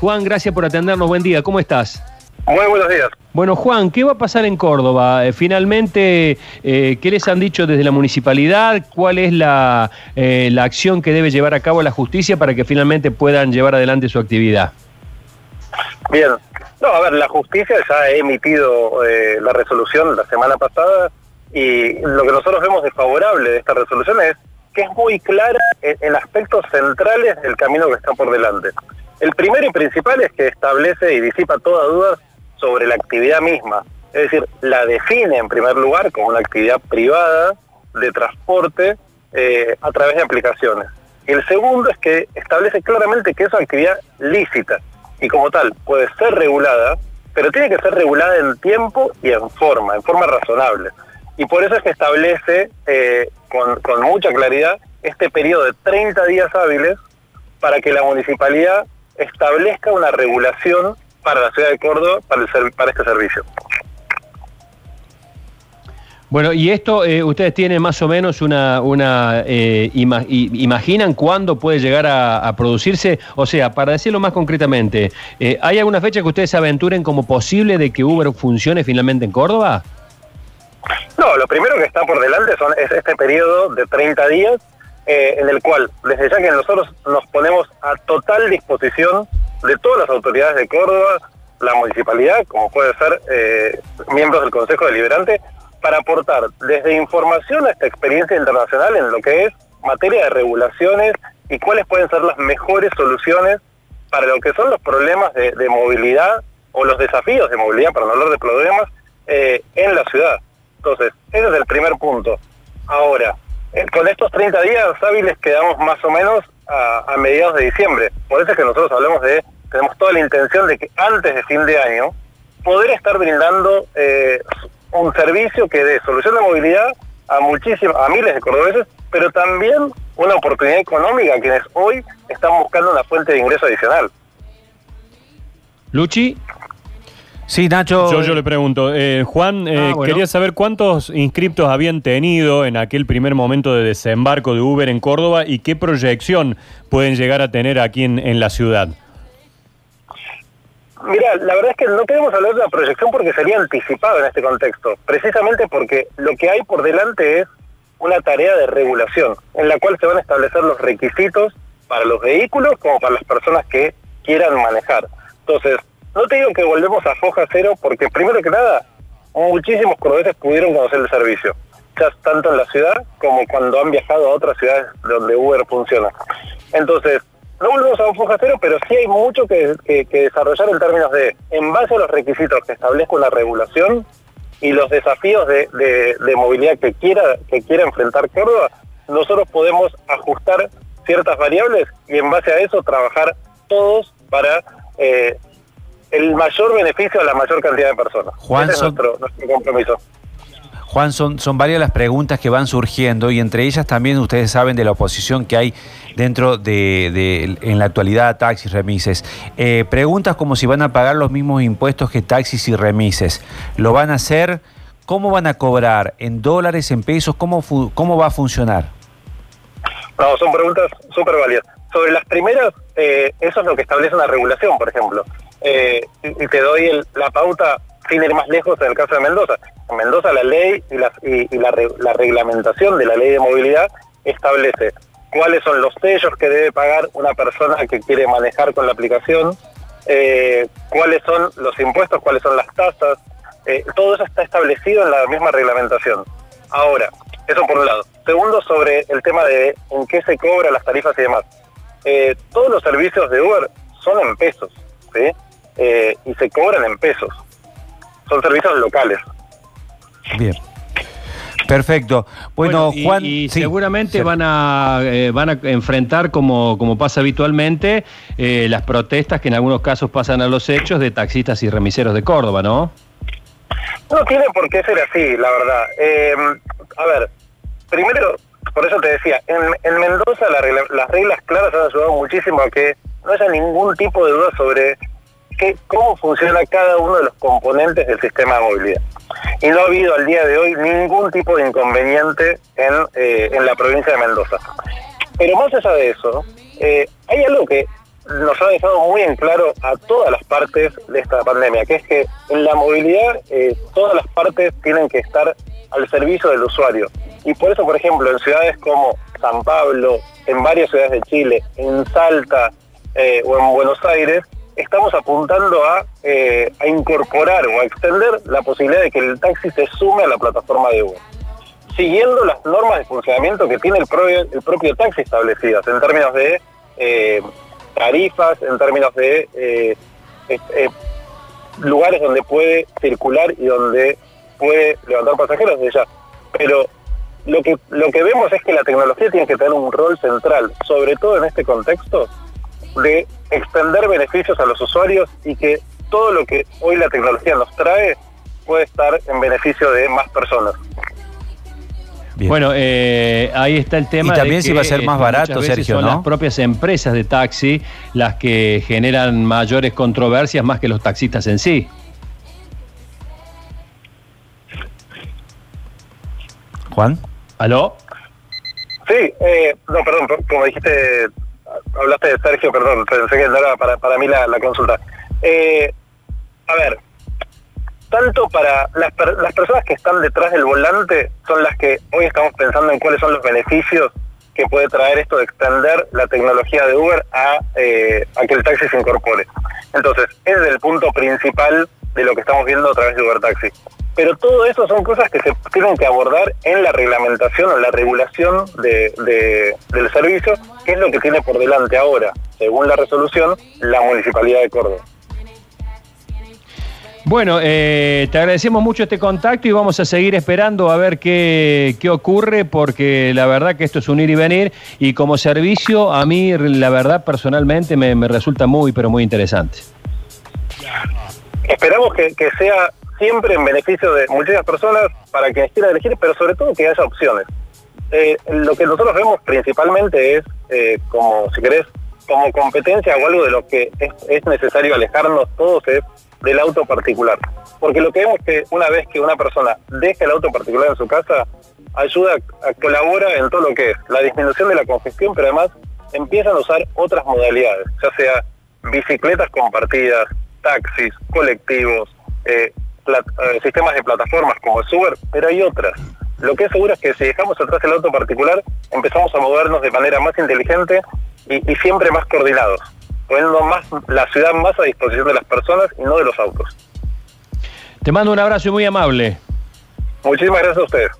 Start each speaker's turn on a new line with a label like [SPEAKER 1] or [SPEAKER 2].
[SPEAKER 1] Juan, gracias por atendernos. Buen día, ¿cómo estás?
[SPEAKER 2] Muy buenos días.
[SPEAKER 1] Bueno, Juan, ¿qué va a pasar en Córdoba? Eh, finalmente, eh, ¿qué les han dicho desde la municipalidad? ¿Cuál es la, eh, la acción que debe llevar a cabo la justicia para que finalmente puedan llevar adelante su actividad?
[SPEAKER 2] Bien. No, a ver, la justicia ya ha emitido la resolución la semana pasada y lo que nosotros vemos desfavorable de esta resolución es que es muy clara en, aspectos centrales del camino que está por delante. El primero y principal es que establece y disipa toda duda sobre la actividad misma. Es decir, la define en primer lugar como una actividad privada de transporte eh, a través de aplicaciones. Y el segundo es que establece claramente que es una actividad lícita y como tal puede ser regulada, pero tiene que ser regulada en tiempo y en forma, en forma razonable. Y por eso es que establece eh, con, con mucha claridad este periodo de 30 días hábiles para que la municipalidad establezca una regulación para la ciudad de Córdoba para, el, para este servicio.
[SPEAKER 1] Bueno, y esto, eh, ustedes tienen más o menos una, una eh, imaginan cuándo puede llegar a, producirse, o sea, para decirlo más concretamente, eh, ¿hay alguna fecha que ustedes aventuren como posible de que Uber funcione finalmente en Córdoba?
[SPEAKER 2] No, lo primero que está por delante son, es este periodo de 30 días eh, en el cual, desde ya que nosotros nos ponemos a total disposición de todas las autoridades de Córdoba, la municipalidad, como puede ser eh, miembros del Consejo Deliberante, para aportar desde información hasta experiencia internacional en lo que es materia de regulaciones y cuáles pueden ser las mejores soluciones para lo que son los problemas de, movilidad o los desafíos de movilidad, para no hablar de problemas, eh, en la ciudad. Entonces, ese es el primer punto. Ahora, con estos 30 días hábiles quedamos más o menos a, mediados de diciembre. Por eso es que nosotros hablamos de, tenemos toda la intención de que antes de fin de año, poder estar brindando eh, un servicio que dé solución de movilidad a muchísimas, a miles de cordobeses, pero también una oportunidad económica a quienes hoy están buscando una fuente de ingreso adicional.
[SPEAKER 1] Luchi.
[SPEAKER 3] Sí, Nacho.
[SPEAKER 1] Yo, yo le pregunto, eh, Juan, eh, ah, quería saber cuántos inscriptos habían tenido en aquel primer momento de desembarco de Uber en Córdoba y qué proyección pueden llegar a tener aquí en, la ciudad.
[SPEAKER 2] Mira, la verdad es que no queremos hablar de la proyección porque sería anticipado en este contexto, precisamente porque lo que hay por delante es una tarea de regulación, en la cual se van a establecer los requisitos para los vehículos como para las personas que quieran manejar. Entonces, no te digo que volvemos a foja cero porque primero que nada, muchísimos cordobeses pudieron conocer el servicio, ya tanto en la ciudad como cuando han viajado a otras ciudades donde Uber funciona. Entonces, no volvemos a un foja cero, pero sí hay mucho que, desarrollar en términos de, en base a los requisitos que establezca una regulación y los desafíos de, movilidad que quiera, que quiera enfrentar Córdoba, nosotros podemos ajustar ciertas variables y en base a eso trabajar todos para eh, el mayor beneficio a la mayor cantidad de personas.
[SPEAKER 3] Juan,
[SPEAKER 2] es nuestro, compromiso.
[SPEAKER 3] Juan, son, son varias las preguntas que van surgiendo y entre ellas también ustedes saben de la oposición que hay dentro de, en la actualidad taxis, remises. Eh, preguntas como si van a pagar los mismos impuestos que taxis y remises. ¿Lo van a hacer? ¿Cómo van a cobrar? ¿En dólares, en pesos? ¿Cómo, cómo va a funcionar?
[SPEAKER 2] No, son preguntas súper válidas. Sobre las primeras, eh, eso es lo que establece una regulación, por ejemplo. Eh, te doy la pauta sin ir más lejos en el caso de Mendoza. En Mendoza la ley y, la, reglamentación de la ley de movilidad establece cuáles son los sellos que debe pagar una persona que quiere manejar con la aplicación, eh, cuáles son los impuestos, cuáles son las tasas, eh, todo eso está establecido en la misma reglamentación. Ahora, eso por un lado. Segundo, sobre el tema de en qué se cobra las tarifas y demás. todos los servicios de Uber son en pesos, ¿sí? Eh, y se cobran en pesos. Son servicios locales.
[SPEAKER 3] Bien. Perfecto. Bueno, Juan.
[SPEAKER 1] Y, seguramente van a eh, van a enfrentar, como, como pasa habitualmente, eh, las protestas que en algunos casos pasan a los hechos de taxistas y remiseros de Córdoba, ¿no?
[SPEAKER 2] No tiene por qué ser así, la verdad. a ver, primero, por eso te decía, en, en Mendoza las reglas claras han ayudado muchísimo a que no haya ningún tipo de duda sobre cómo funciona cada uno de los componentes del sistema de movilidad. Y no ha habido al día de hoy ningún tipo de inconveniente en, eh, en la provincia de Mendoza. Pero más allá de eso, eh, hay algo que nos ha dejado muy en claro a todas las partes de esta pandemia, que es que en la movilidad eh, todas las partes tienen que estar al servicio del usuario. Y por eso, por ejemplo, en ciudades como San Pablo, en varias ciudades de Chile, en Salta o en Buenos Aires, estamos apuntando a, eh, a incorporar o a extender la posibilidad de que el taxi se sume a la plataforma de Uber siguiendo las normas de funcionamiento que tiene el propio, el propio taxi establecidas en términos de eh, tarifas, en términos de eh, lugares donde puede circular y donde puede levantar pasajeros de ya. Pero lo que, lo que vemos es que la tecnología tiene que tener un rol central, sobre todo en este contexto, de extender beneficios a los usuarios y que todo lo que hoy la tecnología nos trae puede estar en beneficio de más personas.
[SPEAKER 1] Bueno, eh, ahí está el tema.
[SPEAKER 3] Y también si va a ser más barato, Sergio,
[SPEAKER 1] son las propias empresas de taxi las que generan mayores controversias más que los taxistas en sí.
[SPEAKER 3] Juan.
[SPEAKER 1] ¿Aló?
[SPEAKER 2] Sí, eh, no, perdón, como dijiste, hablaste de Sergio, perdón, pensé que era para, para mí la, consulta. Eh, a ver, tanto para las, las personas que están detrás del volante son las que hoy estamos pensando en cuáles son los beneficios que puede traer esto de extender la tecnología de Uber a, eh, a que el taxi se incorpore. Entonces, es el punto principal de lo que estamos viendo a través de Uber Taxi. Pero todo eso son cosas que se tienen que abordar en la reglamentación o la regulación de, del servicio, que es lo que tiene por delante ahora, según la resolución, la Municipalidad de Córdoba.
[SPEAKER 1] Bueno, eh, te agradecemos mucho este contacto y vamos a seguir esperando a ver qué, qué, ocurre, porque la verdad que esto es un ir y venir y como servicio a mí, la verdad, personalmente me, resulta muy, pero muy interesante.
[SPEAKER 2] Esperamos que, sea siempre en beneficio de muchas personas para que quieran elegir, pero sobre todo que haya opciones. Eh, lo que nosotros vemos principalmente es, eh, como si querés, como competencia o algo de lo que es, es necesario alejarnos todos es del auto particular. Porque lo que vemos es que una vez que una persona deja el auto particular en su casa, ayuda, a, colabora en todo lo que es la disminución de la congestión, pero además empiezan a usar otras modalidades, ya sea bicicletas compartidas, taxis, colectivos, eh, sistemas de plataformas como el Uber, pero hay otras. Lo que es seguro es que si dejamos atrás el auto particular, empezamos a movernos de manera más inteligente y siempre más coordinados poniendo más la ciudad más a disposición de las personas y no de los autos.
[SPEAKER 1] Te mando un abrazo muy amable.
[SPEAKER 2] Muchísimas gracias a ustedes.